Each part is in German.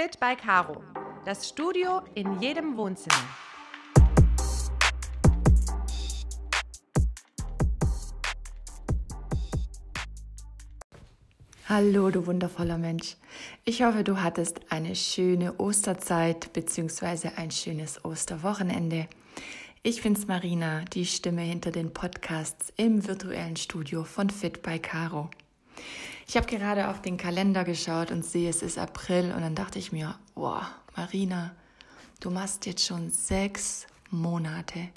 Fit by Caro. Das Studio in jedem Wohnzimmer. Hallo, du wundervoller Mensch. Ich hoffe, du hattest eine schöne Osterzeit bzw. ein schönes Osterwochenende. Ich bin's Marina, die Stimme hinter den Podcasts im virtuellen Studio von Fit by Caro. Ich habe gerade auf den Kalender geschaut und sehe, es ist April und dann dachte ich mir, boah, Marina, du machst jetzt schon sechs Monate.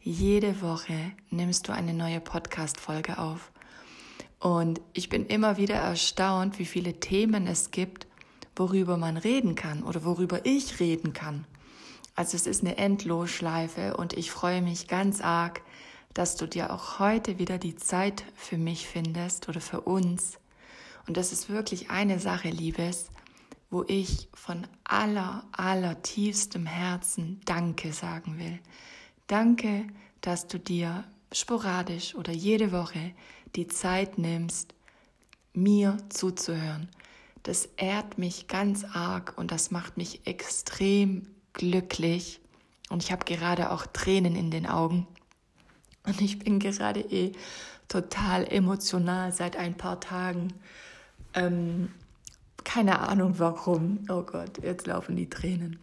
Jede Woche nimmst du eine neue Podcast-Folge auf. Und ich bin immer wieder erstaunt, wie viele Themen es gibt, worüber man reden kann oder worüber ich reden kann. Also es ist eine Endlosschleife und ich freue mich ganz arg, dass du dir auch heute wieder die Zeit für mich findest oder für uns, und das ist wirklich eine Sache, Liebes, wo ich von aller, aller tiefstem Herzen Danke sagen will. Danke, dass du dir sporadisch oder jede Woche die Zeit nimmst, mir zuzuhören. Das ehrt mich ganz arg und das macht mich extrem glücklich. Und ich habe gerade auch Tränen in den Augen. Und ich bin gerade eh total emotional seit ein paar Tagen. Ähm, keine Ahnung warum. Oh Gott, jetzt laufen die Tränen.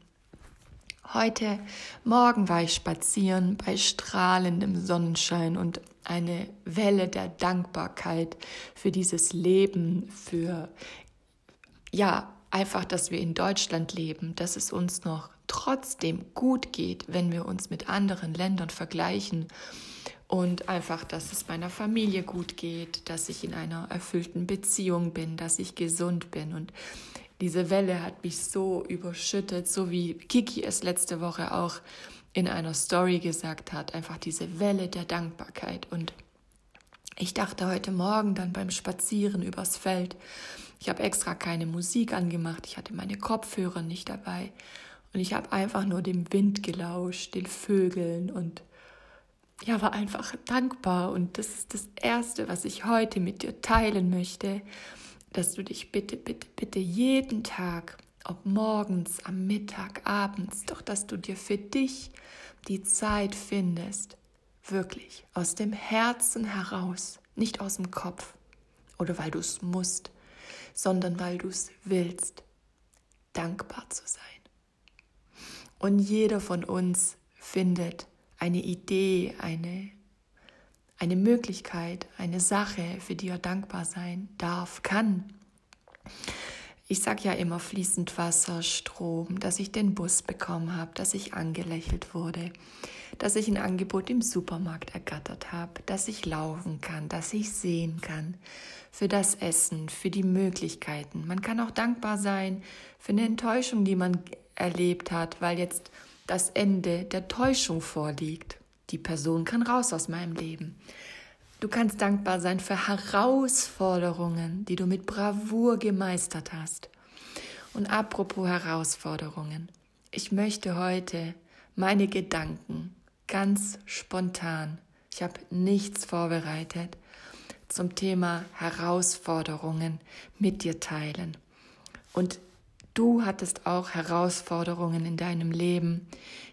Heute Morgen war ich spazieren bei strahlendem Sonnenschein und eine Welle der Dankbarkeit für dieses Leben, für ja, einfach, dass wir in Deutschland leben, dass es uns noch trotzdem gut geht, wenn wir uns mit anderen Ländern vergleichen und einfach, dass es meiner Familie gut geht, dass ich in einer erfüllten Beziehung bin, dass ich gesund bin. Und diese Welle hat mich so überschüttet, so wie Kiki es letzte Woche auch in einer Story gesagt hat, einfach diese Welle der Dankbarkeit. Und ich dachte heute Morgen dann beim Spazieren übers Feld, ich habe extra keine Musik angemacht, ich hatte meine Kopfhörer nicht dabei. Und ich habe einfach nur dem Wind gelauscht, den Vögeln und ja, war einfach dankbar. Und das ist das Erste, was ich heute mit dir teilen möchte, dass du dich bitte, bitte, bitte jeden Tag, ob morgens, am Mittag, abends, doch dass du dir für dich die Zeit findest, wirklich aus dem Herzen heraus, nicht aus dem Kopf oder weil du es musst, sondern weil du es willst, dankbar zu sein. Und jeder von uns findet eine Idee, eine, eine Möglichkeit, eine Sache, für die er dankbar sein darf, kann. Ich sage ja immer fließend Wasser, Strom, dass ich den Bus bekommen habe, dass ich angelächelt wurde, dass ich ein Angebot im Supermarkt ergattert habe, dass ich laufen kann, dass ich sehen kann, für das Essen, für die Möglichkeiten. Man kann auch dankbar sein für eine Enttäuschung, die man erlebt hat, weil jetzt das Ende der Täuschung vorliegt. Die Person kann raus aus meinem Leben. Du kannst dankbar sein für Herausforderungen, die du mit Bravour gemeistert hast. Und apropos Herausforderungen, ich möchte heute meine Gedanken ganz spontan, ich habe nichts vorbereitet, zum Thema Herausforderungen mit dir teilen. Und Du hattest auch Herausforderungen in deinem Leben,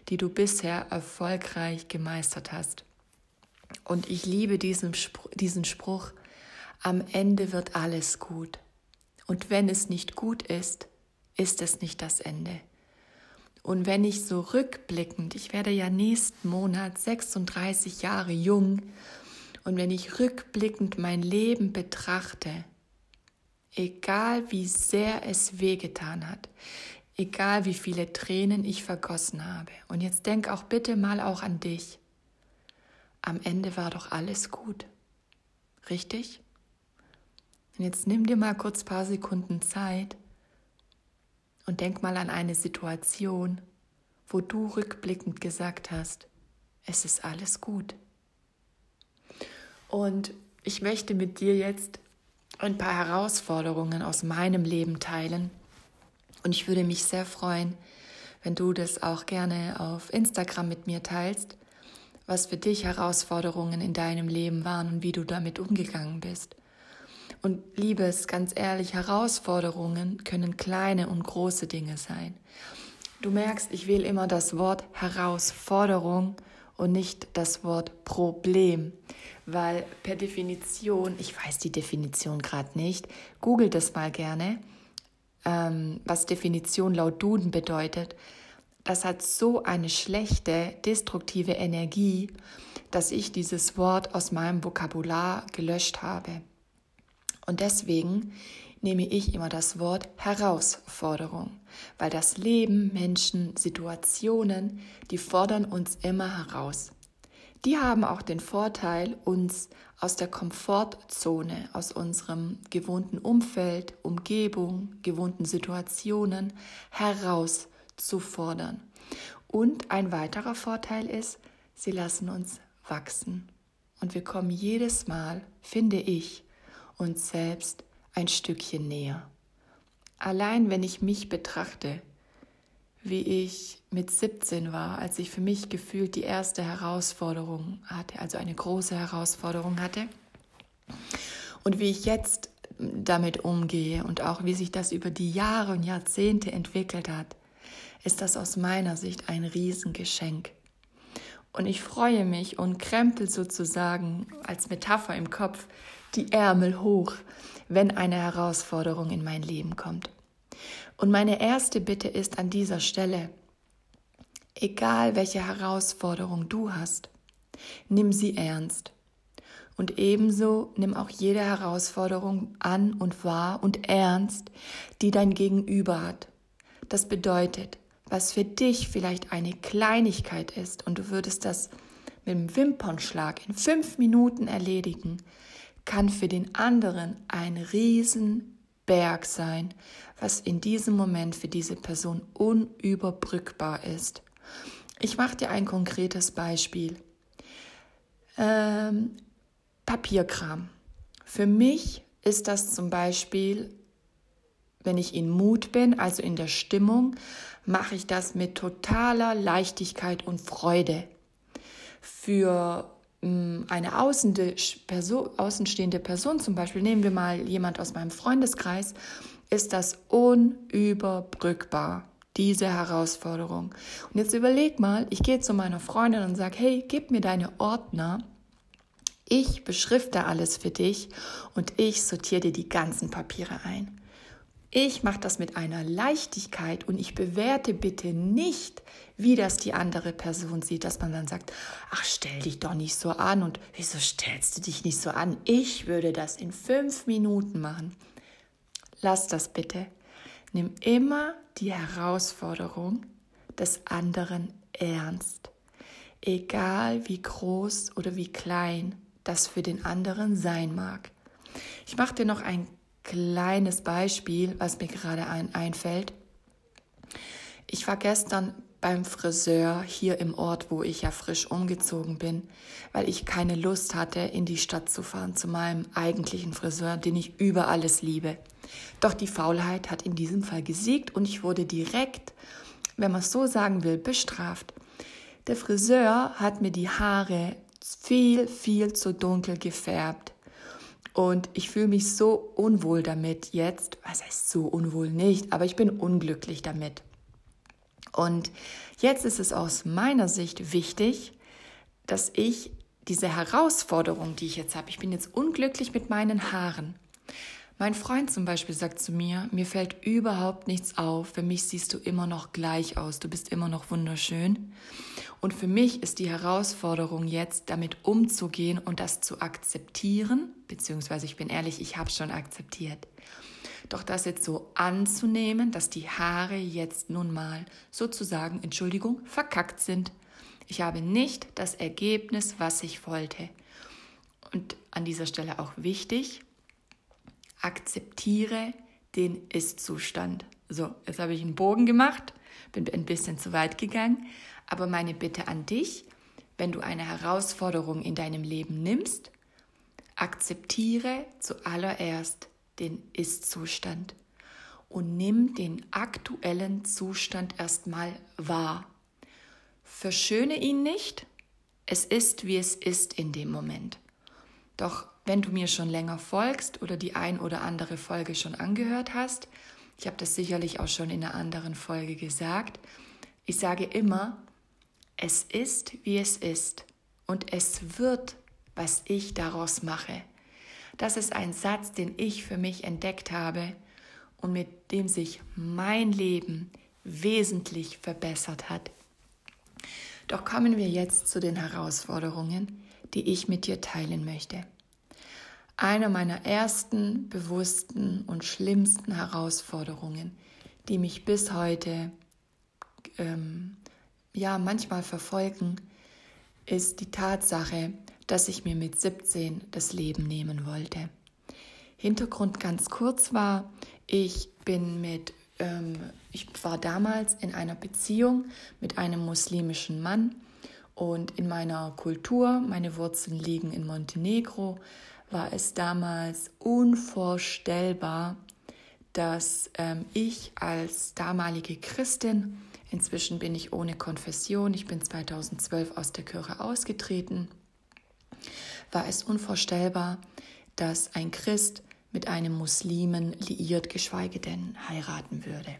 die du bisher erfolgreich gemeistert hast. Und ich liebe diesen, Spruch, diesen Spruch, am Ende wird alles gut. Und wenn es nicht gut ist, ist es nicht das Ende. Und wenn ich so rückblickend, ich werde ja nächsten Monat 36 Jahre jung, und wenn ich rückblickend mein Leben betrachte, egal wie sehr es wehgetan hat, egal wie viele Tränen ich vergossen habe. Und jetzt denk auch bitte mal auch an dich. Am Ende war doch alles gut. Richtig? Und jetzt nimm dir mal kurz paar Sekunden Zeit und denk mal an eine Situation, wo du rückblickend gesagt hast, es ist alles gut. Und ich möchte mit dir jetzt ein paar Herausforderungen aus meinem Leben teilen. Und ich würde mich sehr freuen, wenn du das auch gerne auf Instagram mit mir teilst, was für dich Herausforderungen in deinem Leben waren und wie du damit umgegangen bist. Und liebes, ganz ehrlich, Herausforderungen können kleine und große Dinge sein. Du merkst, ich wähle immer das Wort Herausforderung und nicht das Wort Problem, weil per Definition, ich weiß die Definition gerade nicht, google das mal gerne, ähm, was Definition laut Duden bedeutet. Das hat so eine schlechte, destruktive Energie, dass ich dieses Wort aus meinem Vokabular gelöscht habe. Und deswegen nehme ich immer das Wort Herausforderung, weil das Leben, Menschen, Situationen, die fordern uns immer heraus. Die haben auch den Vorteil, uns aus der Komfortzone, aus unserem gewohnten Umfeld, Umgebung, gewohnten Situationen herauszufordern. Und ein weiterer Vorteil ist, sie lassen uns wachsen. Und wir kommen jedes Mal, finde ich, uns selbst ein Stückchen näher. Allein wenn ich mich betrachte, wie ich mit 17 war, als ich für mich gefühlt die erste Herausforderung hatte, also eine große Herausforderung hatte, und wie ich jetzt damit umgehe und auch wie sich das über die Jahre und Jahrzehnte entwickelt hat, ist das aus meiner Sicht ein Riesengeschenk. Und ich freue mich und krempel sozusagen als Metapher im Kopf die Ärmel hoch, wenn eine Herausforderung in mein Leben kommt. Und meine erste Bitte ist an dieser Stelle, egal welche Herausforderung du hast, nimm sie ernst. Und ebenso nimm auch jede Herausforderung an und wahr und ernst, die dein Gegenüber hat. Das bedeutet, was für dich vielleicht eine Kleinigkeit ist und du würdest das mit dem Wimpernschlag in fünf Minuten erledigen, kann für den anderen ein Riesenberg sein, was in diesem Moment für diese Person unüberbrückbar ist. Ich mache dir ein konkretes Beispiel. Ähm, Papierkram. Für mich ist das zum Beispiel, wenn ich in Mut bin, also in der Stimmung, mache ich das mit totaler Leichtigkeit und Freude. Für eine außenstehende Person zum Beispiel, nehmen wir mal jemand aus meinem Freundeskreis, ist das unüberbrückbar, diese Herausforderung. Und jetzt überleg mal, ich gehe zu meiner Freundin und sage, hey, gib mir deine Ordner, ich beschrifte alles für dich und ich sortiere dir die ganzen Papiere ein. Ich mache das mit einer Leichtigkeit und ich bewerte bitte nicht, wie das die andere Person sieht, dass man dann sagt, ach, stell dich doch nicht so an und wieso stellst du dich nicht so an? Ich würde das in fünf Minuten machen. Lass das bitte. Nimm immer die Herausforderung des anderen ernst. Egal wie groß oder wie klein das für den anderen sein mag. Ich mache dir noch ein kleines Beispiel, was mir gerade ein, einfällt. Ich war gestern beim Friseur hier im Ort, wo ich ja frisch umgezogen bin, weil ich keine Lust hatte, in die Stadt zu fahren zu meinem eigentlichen Friseur, den ich über alles liebe. Doch die Faulheit hat in diesem Fall gesiegt und ich wurde direkt, wenn man es so sagen will, bestraft. Der Friseur hat mir die Haare viel, viel zu dunkel gefärbt. Und ich fühle mich so unwohl damit jetzt. Was heißt so unwohl nicht? Aber ich bin unglücklich damit. Und jetzt ist es aus meiner Sicht wichtig, dass ich diese Herausforderung, die ich jetzt habe, ich bin jetzt unglücklich mit meinen Haaren. Mein Freund zum Beispiel sagt zu mir, mir fällt überhaupt nichts auf, für mich siehst du immer noch gleich aus, du bist immer noch wunderschön. Und für mich ist die Herausforderung jetzt, damit umzugehen und das zu akzeptieren, beziehungsweise ich bin ehrlich, ich habe schon akzeptiert. Doch das jetzt so anzunehmen, dass die Haare jetzt nun mal sozusagen, Entschuldigung, verkackt sind. Ich habe nicht das Ergebnis, was ich wollte. Und an dieser Stelle auch wichtig, akzeptiere den Ist-Zustand. So, jetzt habe ich einen Bogen gemacht, bin ein bisschen zu weit gegangen, aber meine Bitte an dich, wenn du eine Herausforderung in deinem Leben nimmst, akzeptiere zuallererst den Ist-Zustand und nimm den aktuellen Zustand erstmal wahr. Verschöne ihn nicht, es ist, wie es ist in dem Moment. Doch wenn du mir schon länger folgst oder die ein oder andere Folge schon angehört hast, ich habe das sicherlich auch schon in einer anderen Folge gesagt, ich sage immer, es ist, wie es ist und es wird, was ich daraus mache. Das ist ein Satz, den ich für mich entdeckt habe und mit dem sich mein Leben wesentlich verbessert hat. Doch kommen wir jetzt zu den Herausforderungen, die ich mit dir teilen möchte. Eine meiner ersten bewussten und schlimmsten Herausforderungen, die mich bis heute ähm, ja manchmal verfolgen, ist die Tatsache, dass ich mir mit 17 das Leben nehmen wollte. Hintergrund ganz kurz war, ich bin mit, ähm, ich war damals in einer Beziehung mit einem muslimischen Mann und in meiner Kultur, meine Wurzeln liegen in Montenegro, war es damals unvorstellbar, dass ähm, ich als damalige Christin, inzwischen bin ich ohne Konfession, ich bin 2012 aus der Kirche ausgetreten, war es unvorstellbar, dass ein Christ mit einem Muslimen liiert, geschweige denn heiraten würde.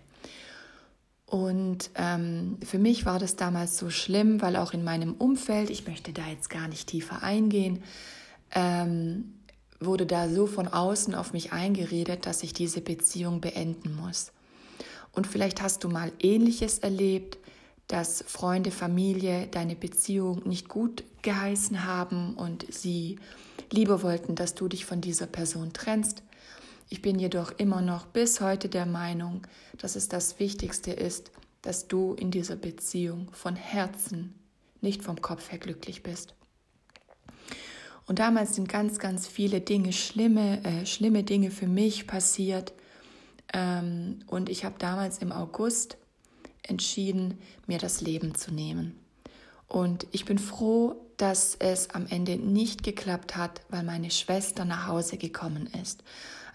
Und ähm, für mich war das damals so schlimm, weil auch in meinem Umfeld, ich möchte da jetzt gar nicht tiefer eingehen, ähm, wurde da so von außen auf mich eingeredet, dass ich diese Beziehung beenden muss. Und vielleicht hast du mal ähnliches erlebt, dass Freunde, Familie deine Beziehung nicht gut geheißen haben und sie lieber wollten, dass du dich von dieser Person trennst. Ich bin jedoch immer noch bis heute der Meinung, dass es das Wichtigste ist, dass du in dieser Beziehung von Herzen, nicht vom Kopf her glücklich bist. Und damals sind ganz, ganz viele Dinge, schlimme, äh, schlimme Dinge für mich passiert. Ähm, und ich habe damals im August entschieden, mir das Leben zu nehmen. Und ich bin froh, dass es am Ende nicht geklappt hat, weil meine Schwester nach Hause gekommen ist.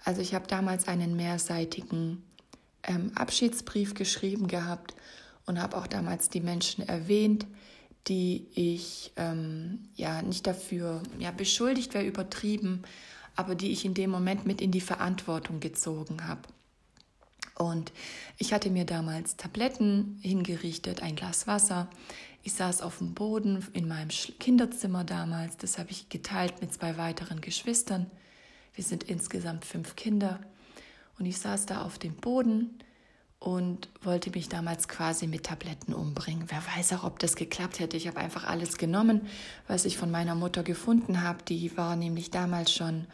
Also ich habe damals einen mehrseitigen ähm, Abschiedsbrief geschrieben gehabt und habe auch damals die Menschen erwähnt, die ich ähm, ja nicht dafür ja beschuldigt wäre übertrieben, aber die ich in dem Moment mit in die Verantwortung gezogen habe. Und ich hatte mir damals Tabletten hingerichtet, ein Glas Wasser. Ich saß auf dem Boden in meinem Kinderzimmer damals. Das habe ich geteilt mit zwei weiteren Geschwistern. Wir sind insgesamt fünf Kinder. Und ich saß da auf dem Boden und wollte mich damals quasi mit Tabletten umbringen. Wer weiß auch, ob das geklappt hätte. Ich habe einfach alles genommen, was ich von meiner Mutter gefunden habe. Die war nämlich damals schon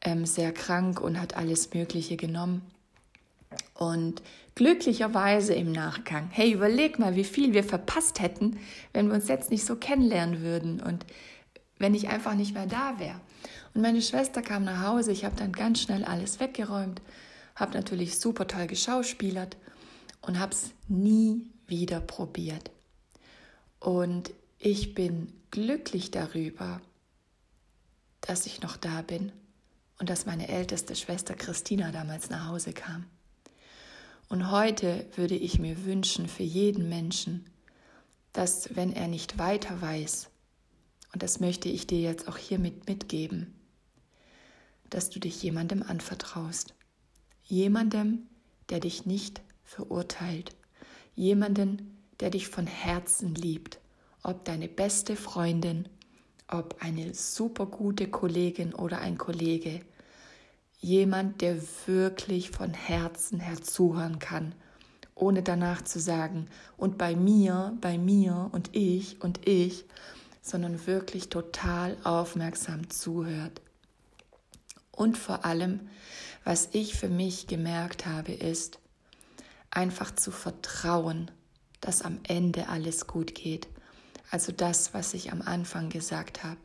ähm, sehr krank und hat alles Mögliche genommen. Und glücklicherweise im Nachgang, hey, überleg mal, wie viel wir verpasst hätten, wenn wir uns jetzt nicht so kennenlernen würden und wenn ich einfach nicht mehr da wäre. Und meine Schwester kam nach Hause, ich habe dann ganz schnell alles weggeräumt, habe natürlich super toll geschauspielert und habe es nie wieder probiert. Und ich bin glücklich darüber, dass ich noch da bin und dass meine älteste Schwester Christina damals nach Hause kam. Und heute würde ich mir wünschen für jeden Menschen, dass wenn er nicht weiter weiß, und das möchte ich dir jetzt auch hiermit mitgeben, dass du dich jemandem anvertraust. Jemandem, der dich nicht verurteilt. Jemanden, der dich von Herzen liebt. Ob deine beste Freundin, ob eine super gute Kollegin oder ein Kollege, jemand, der wirklich von Herzen her zuhören kann, ohne danach zu sagen, und bei mir, bei mir und ich und ich, sondern wirklich total aufmerksam zuhört. Und vor allem, was ich für mich gemerkt habe, ist einfach zu vertrauen, dass am Ende alles gut geht. Also das, was ich am Anfang gesagt habe.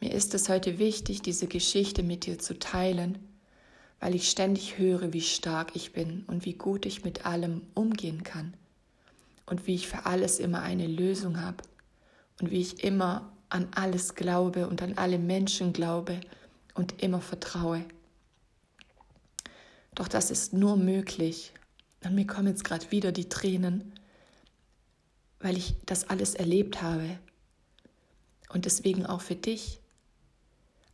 Mir ist es heute wichtig, diese Geschichte mit dir zu teilen, weil ich ständig höre, wie stark ich bin und wie gut ich mit allem umgehen kann und wie ich für alles immer eine Lösung habe und wie ich immer an alles glaube und an alle Menschen glaube und immer vertraue. Doch das ist nur möglich, und mir kommen jetzt gerade wieder die Tränen, weil ich das alles erlebt habe und deswegen auch für dich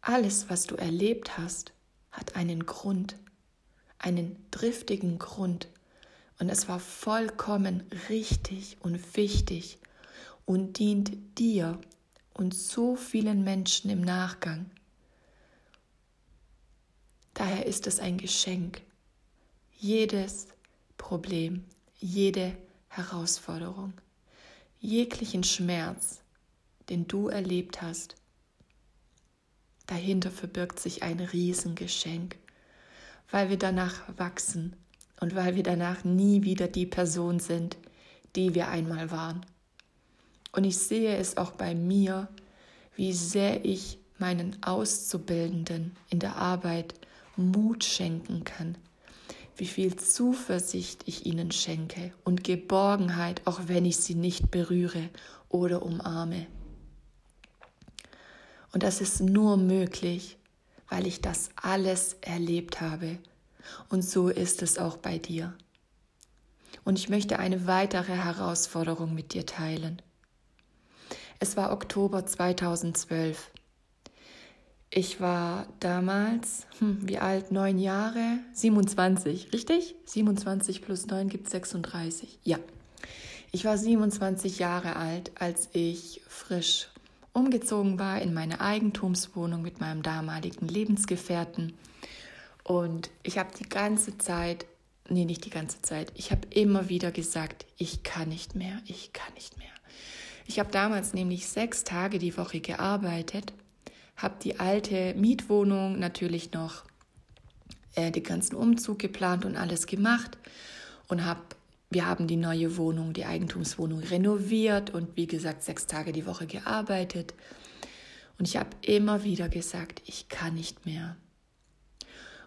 Alles, was du erlebt hast, hat einen Grund, einen driftigen Grund. Und es war vollkommen richtig und wichtig und dient dir und so vielen Menschen im Nachgang. Daher ist es ein Geschenk. Jedes Problem, jede Herausforderung, jeglichen Schmerz, den du erlebt hast, dahinter verbirgt sich ein Riesengeschenk, weil wir danach wachsen und weil wir danach nie wieder die Person sind, die wir einmal waren. Und ich sehe es auch bei mir, wie sehr ich meinen Auszubildenden in der Arbeit Mut schenken kann, wie viel Zuversicht ich ihnen schenke und Geborgenheit, auch wenn ich sie nicht berühre oder umarme. Und das ist nur möglich, weil ich das alles erlebt habe. Und so ist es auch bei dir. Und ich möchte eine weitere Herausforderung mit dir teilen. Es war Oktober 2012. Ich war damals, hm, wie alt? Neun Jahre? 27, richtig? 27 plus 9 gibt 36. Ja. Ich war 27 Jahre alt, als ich frisch umgezogen war in meine Eigentumswohnung mit meinem damaligen Lebensgefährten. Und ich habe die ganze Zeit, nee, nicht die ganze Zeit, ich habe immer wieder gesagt, ich kann nicht mehr, ich kann nicht mehr. Ich habe damals nämlich sechs Tage die Woche gearbeitet, habe die alte Mietwohnung natürlich noch äh, den ganzen Umzug geplant und alles gemacht und habe wir haben die neue Wohnung, die Eigentumswohnung renoviert und wie gesagt sechs Tage die Woche gearbeitet. Und ich habe immer wieder gesagt, ich kann nicht mehr.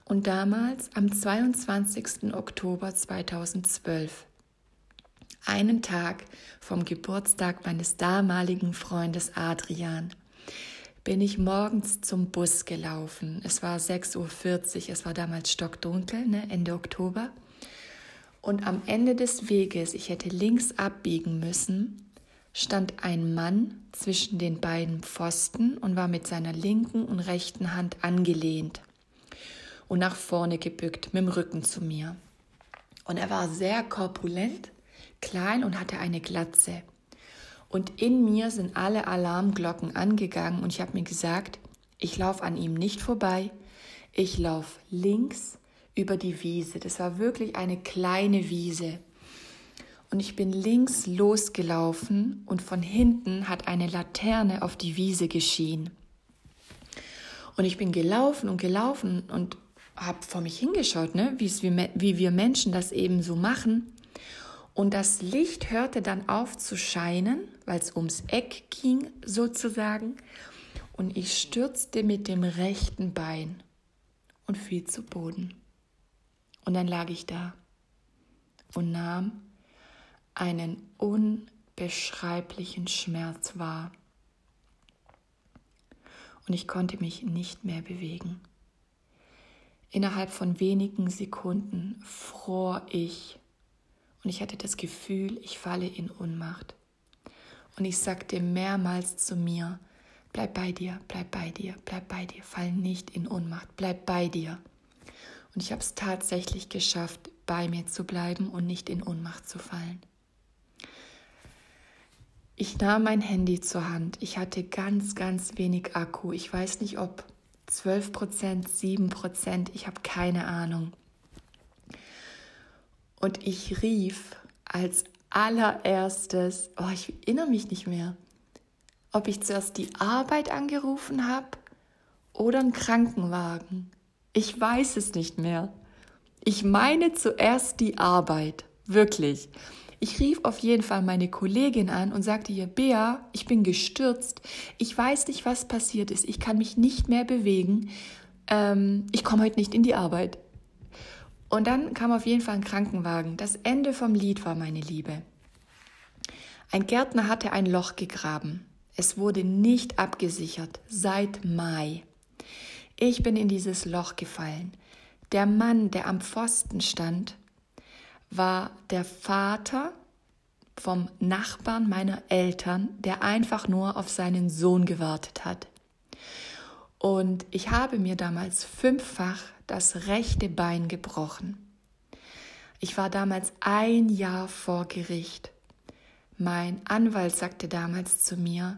Und damals, am 22. Oktober 2012, einen Tag vom Geburtstag meines damaligen Freundes Adrian, bin ich morgens zum Bus gelaufen. Es war 6.40 Uhr, es war damals stockdunkel, ne, Ende Oktober. Und am Ende des Weges, ich hätte links abbiegen müssen, stand ein Mann zwischen den beiden Pfosten und war mit seiner linken und rechten Hand angelehnt und nach vorne gebückt mit dem Rücken zu mir. Und er war sehr korpulent, klein und hatte eine Glatze. Und in mir sind alle Alarmglocken angegangen und ich habe mir gesagt, ich laufe an ihm nicht vorbei, ich laufe links über die Wiese. Das war wirklich eine kleine Wiese. Und ich bin links losgelaufen und von hinten hat eine Laterne auf die Wiese geschienen. Und ich bin gelaufen und gelaufen und habe vor mich hingeschaut, ne? wie, wie wir Menschen das eben so machen. Und das Licht hörte dann auf zu scheinen, weil es ums Eck ging sozusagen. Und ich stürzte mit dem rechten Bein und fiel zu Boden. Und dann lag ich da und nahm einen unbeschreiblichen Schmerz wahr. Und ich konnte mich nicht mehr bewegen. Innerhalb von wenigen Sekunden fror ich und ich hatte das Gefühl, ich falle in Ohnmacht. Und ich sagte mehrmals zu mir, bleib bei dir, bleib bei dir, bleib bei dir, fall nicht in Ohnmacht, bleib bei dir. Und ich habe es tatsächlich geschafft, bei mir zu bleiben und nicht in Ohnmacht zu fallen. Ich nahm mein Handy zur Hand. Ich hatte ganz, ganz wenig Akku. Ich weiß nicht, ob 12 Prozent, 7 Prozent, ich habe keine Ahnung. Und ich rief als allererstes, oh, ich erinnere mich nicht mehr, ob ich zuerst die Arbeit angerufen habe oder einen Krankenwagen. Ich weiß es nicht mehr. Ich meine zuerst die Arbeit. Wirklich. Ich rief auf jeden Fall meine Kollegin an und sagte ihr, Bea, ich bin gestürzt. Ich weiß nicht, was passiert ist. Ich kann mich nicht mehr bewegen. Ähm, ich komme heute nicht in die Arbeit. Und dann kam auf jeden Fall ein Krankenwagen. Das Ende vom Lied war meine Liebe. Ein Gärtner hatte ein Loch gegraben. Es wurde nicht abgesichert seit Mai. Ich bin in dieses Loch gefallen. Der Mann, der am Pfosten stand, war der Vater vom Nachbarn meiner Eltern, der einfach nur auf seinen Sohn gewartet hat. Und ich habe mir damals fünffach das rechte Bein gebrochen. Ich war damals ein Jahr vor Gericht. Mein Anwalt sagte damals zu mir,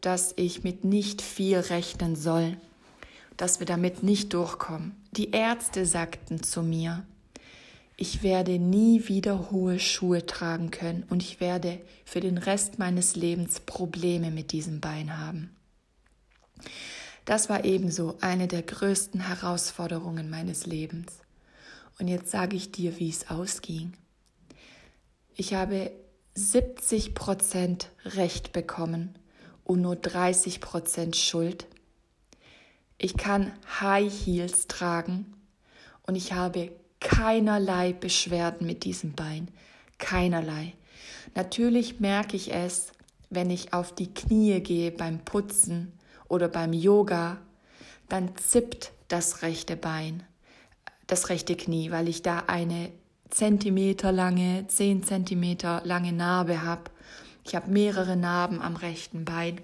dass ich mit nicht viel rechnen soll, dass wir damit nicht durchkommen. Die Ärzte sagten zu mir, ich werde nie wieder hohe Schuhe tragen können und ich werde für den Rest meines Lebens Probleme mit diesem Bein haben. Das war ebenso eine der größten Herausforderungen meines Lebens. Und jetzt sage ich dir, wie es ausging. Ich habe 70 Prozent Recht bekommen und nur 30 Prozent Schuld. Ich kann High Heels tragen und ich habe keinerlei Beschwerden mit diesem Bein. Keinerlei. Natürlich merke ich es, wenn ich auf die Knie gehe beim Putzen oder beim Yoga, dann zippt das rechte Bein, das rechte Knie, weil ich da eine Zentimeter lange, zehn Zentimeter lange Narbe habe. Ich habe mehrere Narben am rechten Bein.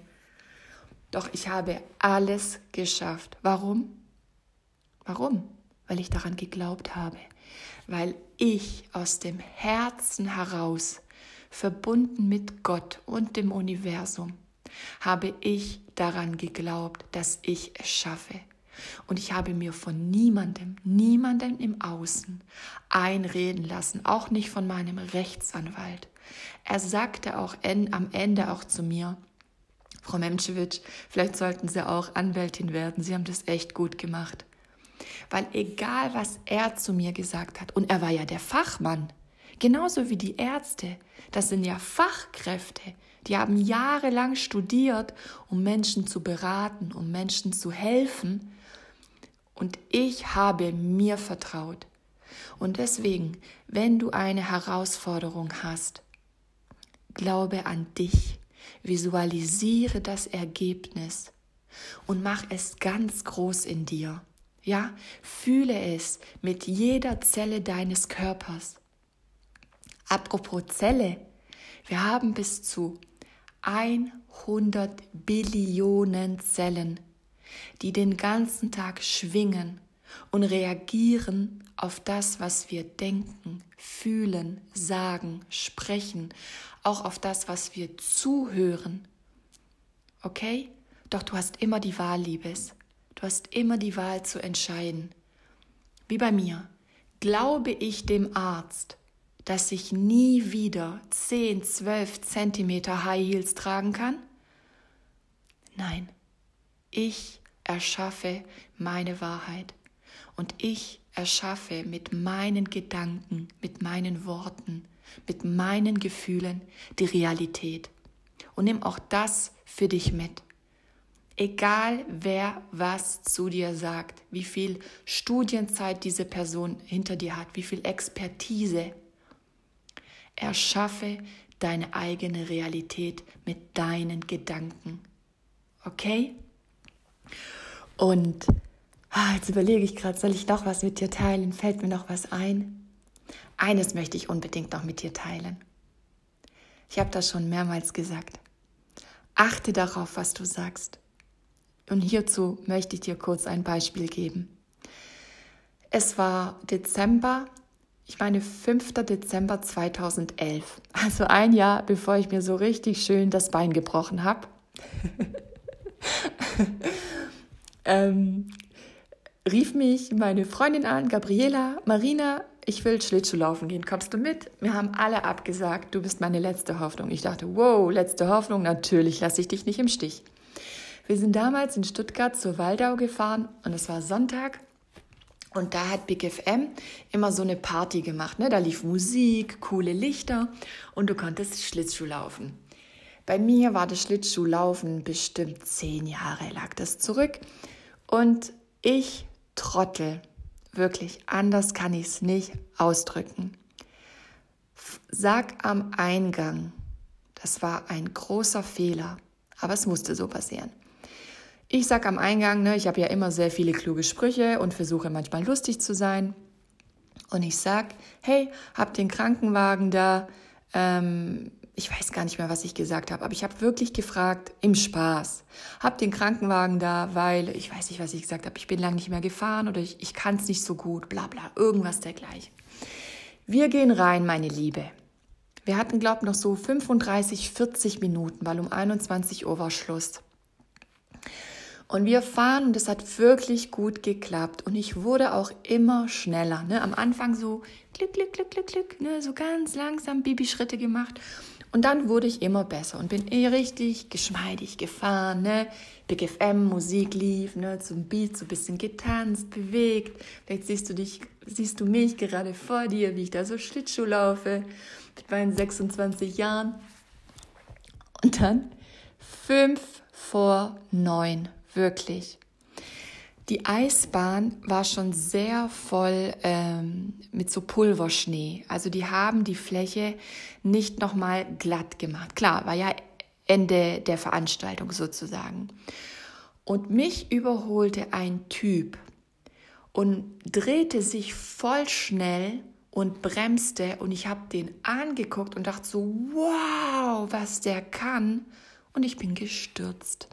Doch ich habe alles geschafft. Warum? Warum? weil ich daran geglaubt habe, weil ich aus dem Herzen heraus, verbunden mit Gott und dem Universum, habe ich daran geglaubt, dass ich es schaffe. Und ich habe mir von niemandem, niemandem im Außen einreden lassen, auch nicht von meinem Rechtsanwalt. Er sagte auch am Ende auch zu mir, Frau Memczewitsch, vielleicht sollten Sie auch Anwältin werden. Sie haben das echt gut gemacht. Weil egal, was er zu mir gesagt hat, und er war ja der Fachmann, genauso wie die Ärzte, das sind ja Fachkräfte, die haben jahrelang studiert, um Menschen zu beraten, um Menschen zu helfen. Und ich habe mir vertraut. Und deswegen, wenn du eine Herausforderung hast, glaube an dich, visualisiere das Ergebnis und mach es ganz groß in dir. Ja, fühle es mit jeder Zelle deines Körpers. Apropos Zelle, wir haben bis zu 100 Billionen Zellen, die den ganzen Tag schwingen und reagieren auf das, was wir denken, fühlen, sagen, sprechen, auch auf das, was wir zuhören. Okay? Doch du hast immer die Wahl, Liebes. Du hast immer die Wahl zu entscheiden. Wie bei mir. Glaube ich dem Arzt, dass ich nie wieder 10, 12 Zentimeter High Heels tragen kann? Nein, ich erschaffe meine Wahrheit und ich erschaffe mit meinen Gedanken, mit meinen Worten, mit meinen Gefühlen die Realität. Und nimm auch das für dich mit. Egal wer was zu dir sagt, wie viel Studienzeit diese Person hinter dir hat, wie viel Expertise, erschaffe deine eigene Realität mit deinen Gedanken. Okay? Und ah, jetzt überlege ich gerade, soll ich noch was mit dir teilen? Fällt mir noch was ein? Eines möchte ich unbedingt noch mit dir teilen. Ich habe das schon mehrmals gesagt. Achte darauf, was du sagst. Und hierzu möchte ich dir kurz ein Beispiel geben. Es war Dezember, ich meine 5. Dezember 2011, also ein Jahr bevor ich mir so richtig schön das Bein gebrochen habe. ähm, rief mich meine Freundin an, Gabriela, Marina, ich will Schlittschuh laufen gehen, kommst du mit? Wir haben alle abgesagt, du bist meine letzte Hoffnung. Ich dachte, wow, letzte Hoffnung, natürlich lasse ich dich nicht im Stich. Wir sind damals in Stuttgart zur Waldau gefahren und es war Sonntag und da hat Big FM immer so eine Party gemacht. Ne? Da lief Musik, coole Lichter und du konntest Schlittschuh laufen. Bei mir war das Schlittschuhlaufen bestimmt zehn Jahre lag das zurück und ich Trottel, wirklich anders kann ich es nicht ausdrücken. Sag am Eingang, das war ein großer Fehler, aber es musste so passieren. Ich sag am Eingang, ne, ich habe ja immer sehr viele kluge Sprüche und versuche manchmal lustig zu sein. Und ich sag, hey, hab den Krankenwagen da, ähm, ich weiß gar nicht mehr, was ich gesagt habe, aber ich habe wirklich gefragt im Spaß. Hab den Krankenwagen da, weil ich weiß nicht, was ich gesagt habe. Ich bin lange nicht mehr gefahren oder ich, ich kann es nicht so gut, bla bla, irgendwas dergleichen. Wir gehen rein, meine Liebe. Wir hatten, glaube ich, noch so 35, 40 Minuten, weil um 21 Uhr war Schluss. Und wir fahren und es hat wirklich gut geklappt. Und ich wurde auch immer schneller. Ne? Am Anfang so klick, klick, klick, klick, klick, ne? so ganz langsam Bibi-Schritte gemacht. Und dann wurde ich immer besser und bin eh richtig geschmeidig gefahren. Ne? Big FM, Musik lief, ne? zum Beat so ein bisschen getanzt, bewegt. Vielleicht siehst du dich, siehst du mich gerade vor dir, wie ich da so Schlittschuh laufe mit meinen 26 Jahren. Und dann fünf vor neun wirklich. Die Eisbahn war schon sehr voll ähm, mit so Pulverschnee. Also die haben die Fläche nicht nochmal glatt gemacht. Klar, war ja Ende der Veranstaltung sozusagen. Und mich überholte ein Typ und drehte sich voll schnell und bremste und ich habe den angeguckt und dachte so, wow, was der kann. Und ich bin gestürzt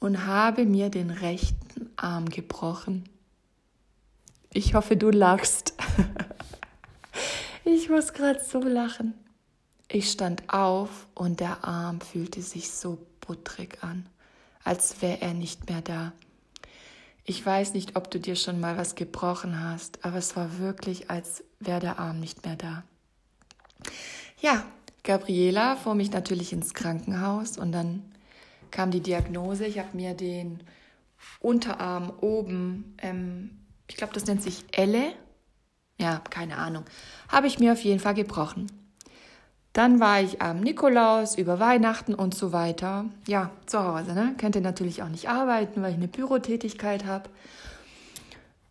und habe mir den rechten Arm gebrochen. Ich hoffe, du lachst. ich muss gerade so lachen. Ich stand auf und der Arm fühlte sich so butterig an, als wäre er nicht mehr da. Ich weiß nicht, ob du dir schon mal was gebrochen hast, aber es war wirklich, als wäre der Arm nicht mehr da. Ja, Gabriela fuhr mich natürlich ins Krankenhaus und dann kam die Diagnose. Ich habe mir den Unterarm oben, ähm, ich glaube, das nennt sich Elle. Ja, keine Ahnung. Habe ich mir auf jeden Fall gebrochen. Dann war ich am Nikolaus, über Weihnachten und so weiter. Ja, zu Hause, ne? Könnte natürlich auch nicht arbeiten, weil ich eine Bürotätigkeit habe.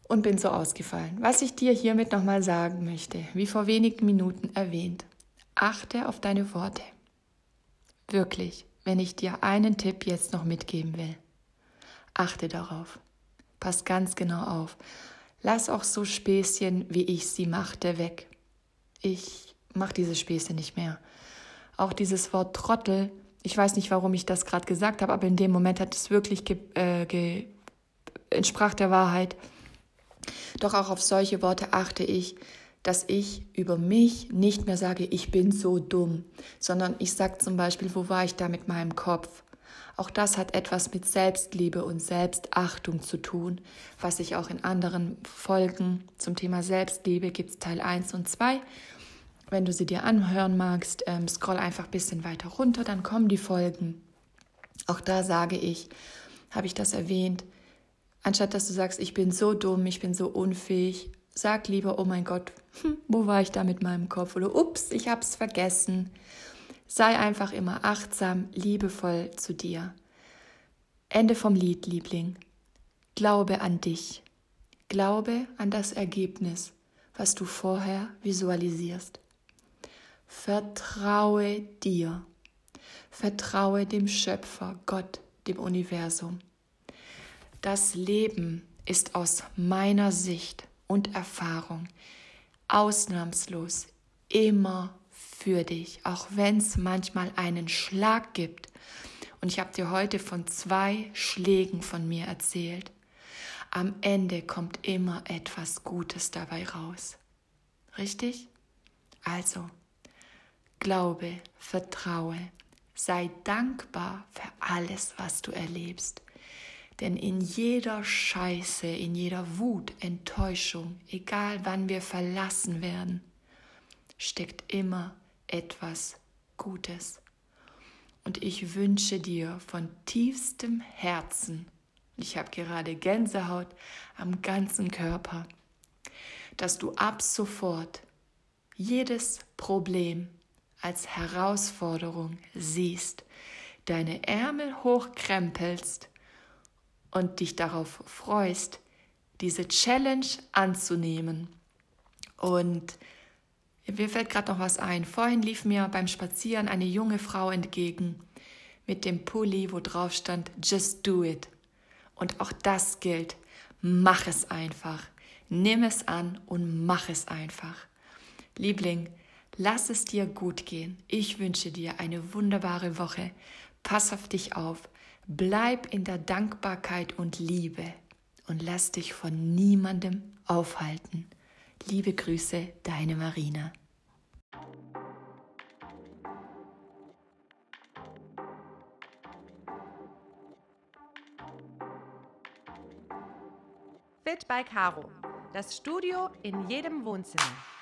Und bin so ausgefallen. Was ich dir hiermit nochmal sagen möchte, wie vor wenigen Minuten erwähnt, achte auf deine Worte. Wirklich wenn ich dir einen Tipp jetzt noch mitgeben will. Achte darauf. Pass ganz genau auf. Lass auch so Späßchen, wie ich sie machte, weg. Ich mache diese Späße nicht mehr. Auch dieses Wort Trottel, ich weiß nicht, warum ich das gerade gesagt habe, aber in dem Moment hat es wirklich äh, entsprach der Wahrheit. Doch auch auf solche Worte achte ich, dass ich über mich nicht mehr sage, ich bin so dumm, sondern ich sage zum Beispiel, wo war ich da mit meinem Kopf? Auch das hat etwas mit Selbstliebe und Selbstachtung zu tun, was ich auch in anderen Folgen zum Thema Selbstliebe gibt es Teil 1 und 2. Wenn du sie dir anhören magst, ähm, scroll einfach ein bisschen weiter runter, dann kommen die Folgen. Auch da sage ich, habe ich das erwähnt, anstatt dass du sagst, ich bin so dumm, ich bin so unfähig, Sag lieber, oh mein Gott, hm, wo war ich da mit meinem Kopf? Oder ups, ich hab's vergessen. Sei einfach immer achtsam, liebevoll zu dir. Ende vom Lied, Liebling. Glaube an dich. Glaube an das Ergebnis, was du vorher visualisierst. Vertraue dir. Vertraue dem Schöpfer, Gott, dem Universum. Das Leben ist aus meiner Sicht und Erfahrung ausnahmslos immer für dich, auch wenn es manchmal einen Schlag gibt. Und ich habe dir heute von zwei Schlägen von mir erzählt. Am Ende kommt immer etwas Gutes dabei raus. Richtig? Also, glaube, vertraue, sei dankbar für alles, was du erlebst. Denn in jeder Scheiße, in jeder Wut, Enttäuschung, egal wann wir verlassen werden, steckt immer etwas Gutes. Und ich wünsche dir von tiefstem Herzen, ich habe gerade Gänsehaut am ganzen Körper, dass du ab sofort jedes Problem als Herausforderung siehst, deine Ärmel hochkrempelst und dich darauf freust, diese Challenge anzunehmen. Und mir fällt gerade noch was ein. Vorhin lief mir beim Spazieren eine junge Frau entgegen mit dem Pulli, wo drauf stand, Just do it. Und auch das gilt. Mach es einfach. Nimm es an und mach es einfach. Liebling, Lass es dir gut gehen. Ich wünsche dir eine wunderbare Woche. Pass auf dich auf. Bleib in der Dankbarkeit und Liebe und lass dich von niemandem aufhalten. Liebe Grüße, deine Marina. Fit by Caro. Das Studio in jedem Wohnzimmer.